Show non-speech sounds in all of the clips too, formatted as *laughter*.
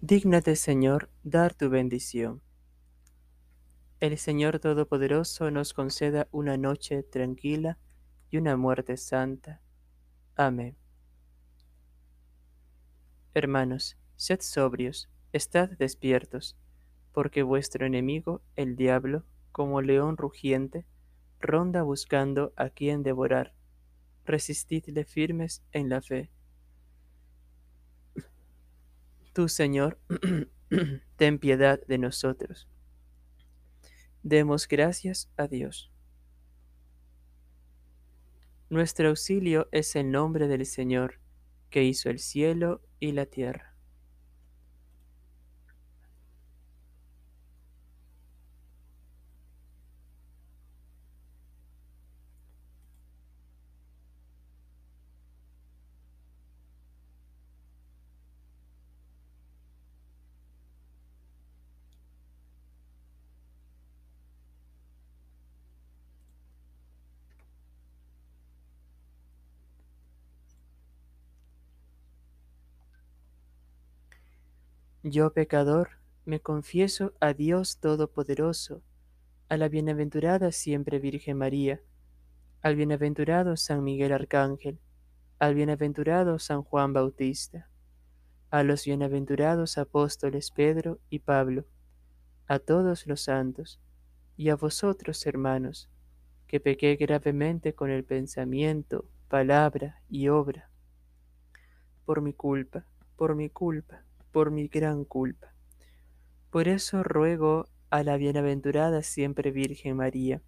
Dígnate, Señor, dar tu bendición. El Señor Todopoderoso nos conceda una noche tranquila y una muerte santa. Amén. Hermanos, sed sobrios, estad despiertos, porque vuestro enemigo, el diablo, como león rugiente, ronda buscando a quien devorar. Resistidle firmes en la fe. Tú, Señor, *clears throat* ten piedad de nosotros. Demos gracias a Dios. Nuestro auxilio es el nombre del Señor, que hizo el cielo y la tierra. Yo pecador, me confieso a Dios Todopoderoso, a la bienaventurada siempre Virgen María, al bienaventurado San Miguel Arcángel, al bienaventurado San Juan Bautista, a los bienaventurados apóstoles Pedro y Pablo, a todos los santos, y a vosotros, hermanos, que pequé gravemente con el pensamiento, palabra y obra, por mi culpa, por mi culpa por mi gran culpa. Por eso ruego a la bienaventurada siempre Virgen María,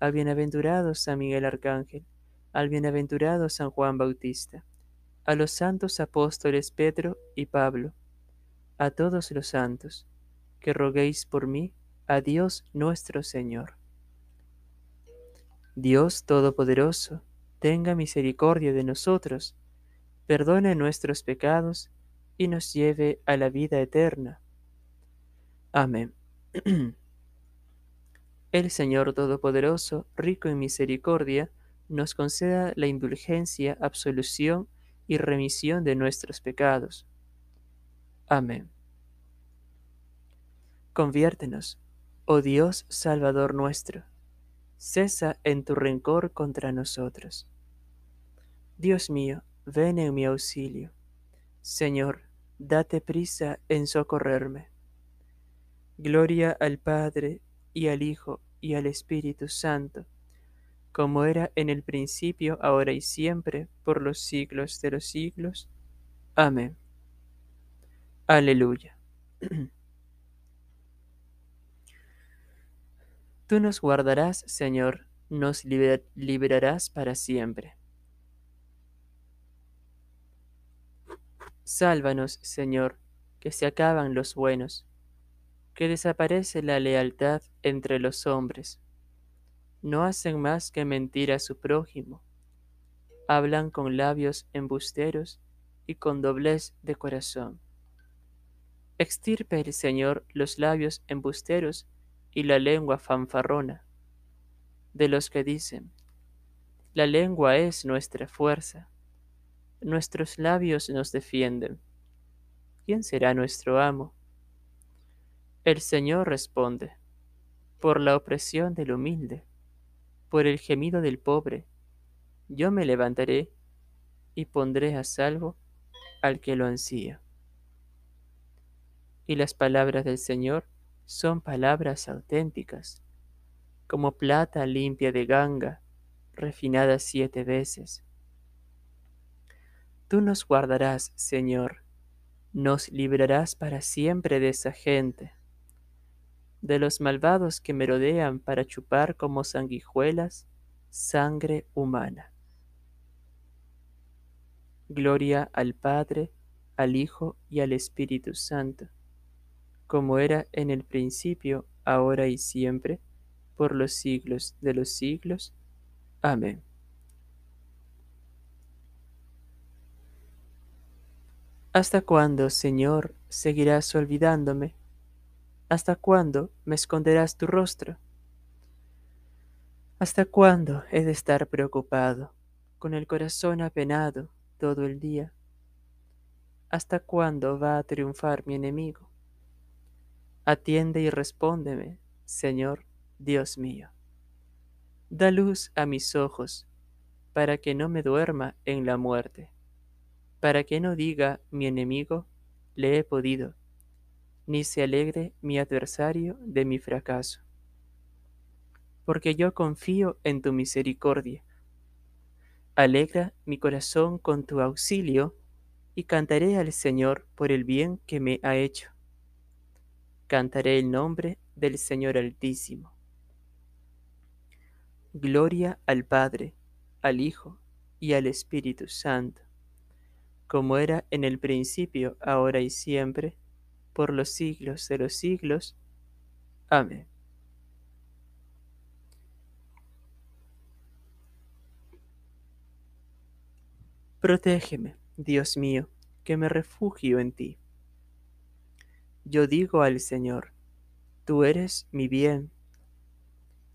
al bienaventurado San Miguel Arcángel, al bienaventurado San Juan Bautista, a los santos apóstoles Pedro y Pablo, a todos los santos, que roguéis por mí a Dios nuestro Señor. Dios Todopoderoso, tenga misericordia de nosotros, perdone nuestros pecados, y nos lleve a la vida eterna. Amén. *clears throat* El Señor Todopoderoso, rico en misericordia, nos conceda la indulgencia, absolución y remisión de nuestros pecados. Amén. Conviértenos, oh Dios Salvador nuestro, cesa en tu rencor contra nosotros. Dios mío, ven en mi auxilio. Señor, date prisa en socorrerme. Gloria al Padre, y al Hijo, y al Espíritu Santo, como era en el principio, ahora y siempre, por los siglos de los siglos. Amén. Aleluya. *clears throat* Tú nos guardarás, Señor, nos liberarás para siempre. Sálvanos, Señor, que se acaban los buenos, que desaparece la lealtad entre los hombres. No hacen más que mentir a su prójimo. Hablan con labios embusteros y con doblez de corazón. Extirpe el Señor los labios embusteros y la lengua fanfarrona de los que dicen, la lengua es nuestra fuerza nuestros labios nos defienden. ¿Quién será nuestro amo? El Señor responde, por la opresión del humilde, por el gemido del pobre, yo me levantaré y pondré a salvo al que lo ansía. Y las palabras del Señor son palabras auténticas, como plata limpia de ganga, refinada siete veces Tú nos guardarás, Señor, nos librarás para siempre de esa gente, de los malvados que merodean para chupar como sanguijuelas sangre humana. Gloria al Padre, al Hijo y al Espíritu Santo, como era en el principio, ahora y siempre, por los siglos de los siglos. Amén. ¿Hasta cuándo, Señor, seguirás olvidándome? ¿Hasta cuándo me esconderás tu rostro? ¿Hasta cuándo he de estar preocupado, con el corazón apenado todo el día? ¿Hasta cuándo va a triunfar mi enemigo? Atiende y respóndeme, Señor Dios mío. Da luz a mis ojos, para que no me duerma en la muerte, para que no diga mi enemigo, le he podido, ni se alegre mi adversario de mi fracaso. Porque yo confío en tu misericordia. Alegra mi corazón con tu auxilio, y cantaré al Señor por el bien que me ha hecho. Cantaré el nombre del Señor Altísimo. Gloria al Padre, al Hijo y al Espíritu Santo, como era en el principio, ahora y siempre, por los siglos de los siglos. Amén. Protégeme, Dios mío, que me refugio en ti. Yo digo al Señor, tú eres mi bien.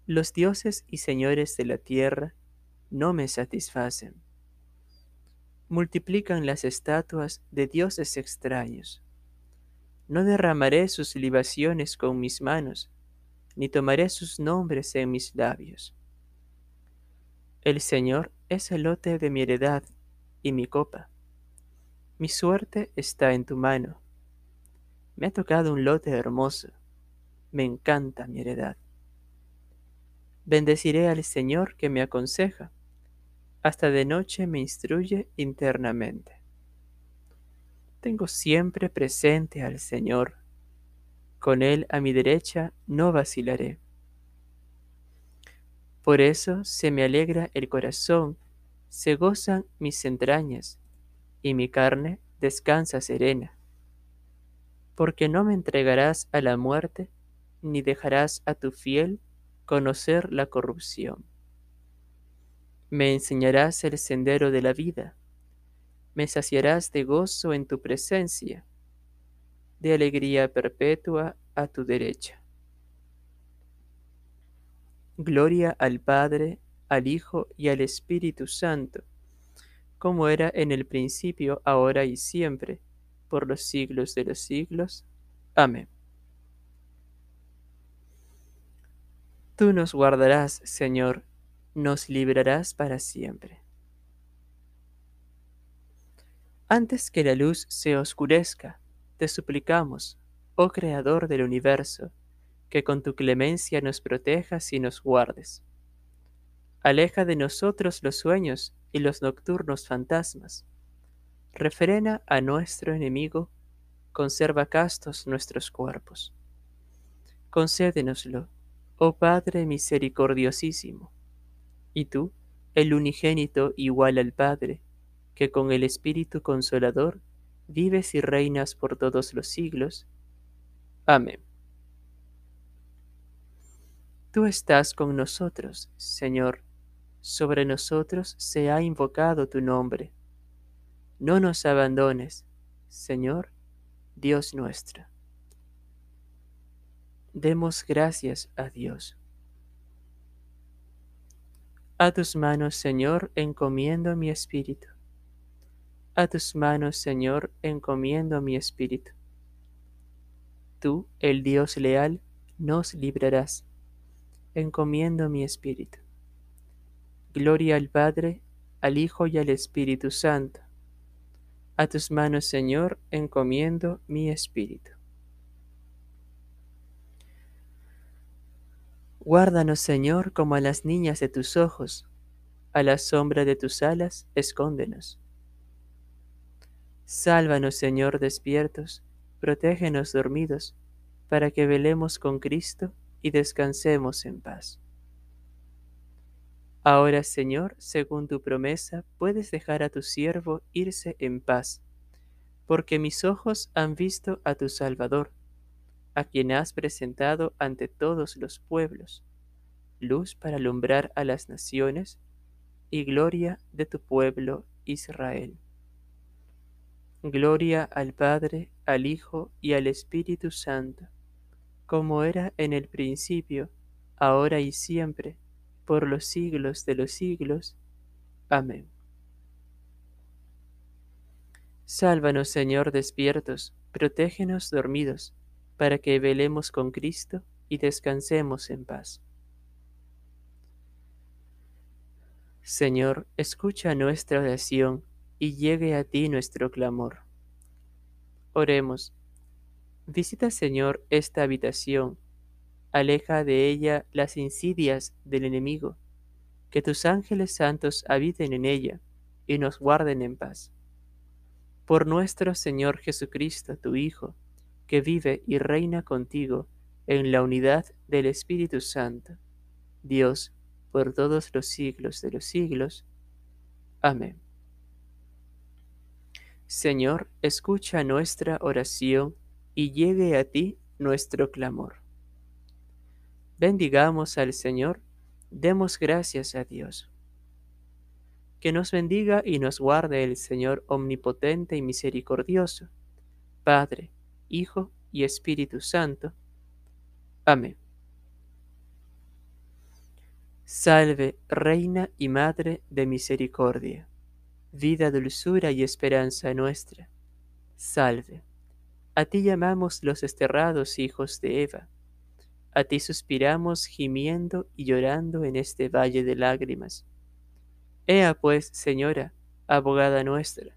Los dioses y señores de la tierra no me satisfacen. Multiplican las estatuas de dioses extraños. No derramaré sus libaciones con mis manos, ni tomaré sus nombres en mis labios. El Señor es el lote de mi heredad y mi copa. Mi suerte está en tu mano me ha tocado un lote hermoso. Me encanta mi heredad. Bendeciré al Señor que me aconseja. Hasta de noche me instruye internamente. Tengo siempre presente al Señor. Con Él a mi derecha no vacilaré. Por eso se me alegra el corazón, se gozan mis entrañas, y mi carne descansa serena porque no me entregarás a la muerte, ni dejarás a tu fiel conocer la corrupción. Me enseñarás el sendero de la vida, me saciarás de gozo en tu presencia, de alegría perpetua a tu derecha. Gloria al Padre, al Hijo y al Espíritu Santo, como era en el principio, ahora y siempre, por los siglos de los siglos. Amén. Tú nos guardarás, Señor, nos librarás para siempre. Antes que la luz se oscurezca, te suplicamos, oh Creador del universo, que con tu clemencia nos protejas y nos guardes. Aleja de nosotros los sueños y los nocturnos fantasmas refrena a nuestro enemigo, conserva castos nuestros cuerpos. Concédenoslo, oh Padre misericordiosísimo, y tú, el unigénito igual al Padre, que con el Espíritu Consolador vives y reinas por todos los siglos. Amén. Tú estás con nosotros, Señor, sobre nosotros se ha invocado tu nombre no nos abandones, Señor, Dios nuestro. Demos gracias a Dios. A tus manos, Señor, encomiendo mi espíritu. A tus manos, Señor, encomiendo mi espíritu. Tú, el Dios leal, nos librarás. Encomiendo mi espíritu. Gloria al Padre, al Hijo y al Espíritu Santo a tus manos, Señor, encomiendo mi espíritu. Guárdanos, Señor, como a las niñas de tus ojos, a la sombra de tus alas, escóndenos. Sálvanos, Señor, despiertos, protégenos dormidos, para que velemos con Cristo y descansemos en paz. Ahora, Señor, según tu promesa, puedes dejar a tu siervo irse en paz, porque mis ojos han visto a tu Salvador, a quien has presentado ante todos los pueblos, luz para alumbrar a las naciones y gloria de tu pueblo Israel. Gloria al Padre, al Hijo y al Espíritu Santo, como era en el principio, ahora y siempre, por los siglos de los siglos. Amén. Sálvanos, Señor, despiertos, protégenos dormidos, para que velemos con Cristo y descansemos en paz. Señor, escucha nuestra oración y llegue a ti nuestro clamor. Oremos. Visita, Señor, esta habitación, aleja de ella las insidias del enemigo, que tus ángeles santos habiten en ella y nos guarden en paz por nuestro Señor Jesucristo, tu Hijo, que vive y reina contigo en la unidad del Espíritu Santo, Dios, por todos los siglos de los siglos. Amén. Señor, escucha nuestra oración y llegue a ti nuestro clamor. Bendigamos al Señor, demos gracias a Dios. Que nos bendiga y nos guarde el Señor omnipotente y misericordioso, Padre, Hijo y Espíritu Santo. Amén. Salve, Reina y Madre de Misericordia, vida, dulzura y esperanza nuestra. Salve. A ti llamamos los desterrados hijos de Eva. A ti suspiramos gimiendo y llorando en este valle de lágrimas. Ea pues, Señora, abogada nuestra,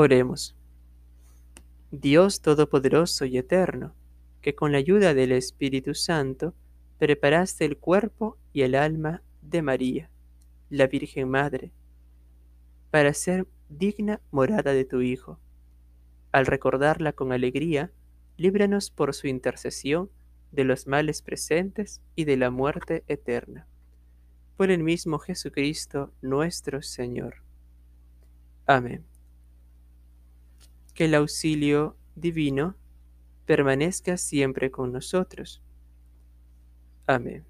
Oremos. Dios Todopoderoso y Eterno, que con la ayuda del Espíritu Santo preparaste el cuerpo y el alma de María, la Virgen Madre, para ser digna morada de tu Hijo. Al recordarla con alegría, líbranos por su intercesión de los males presentes y de la muerte eterna por el mismo Jesucristo nuestro Señor. Amén. Que el auxilio divino permanezca siempre con nosotros. Amén.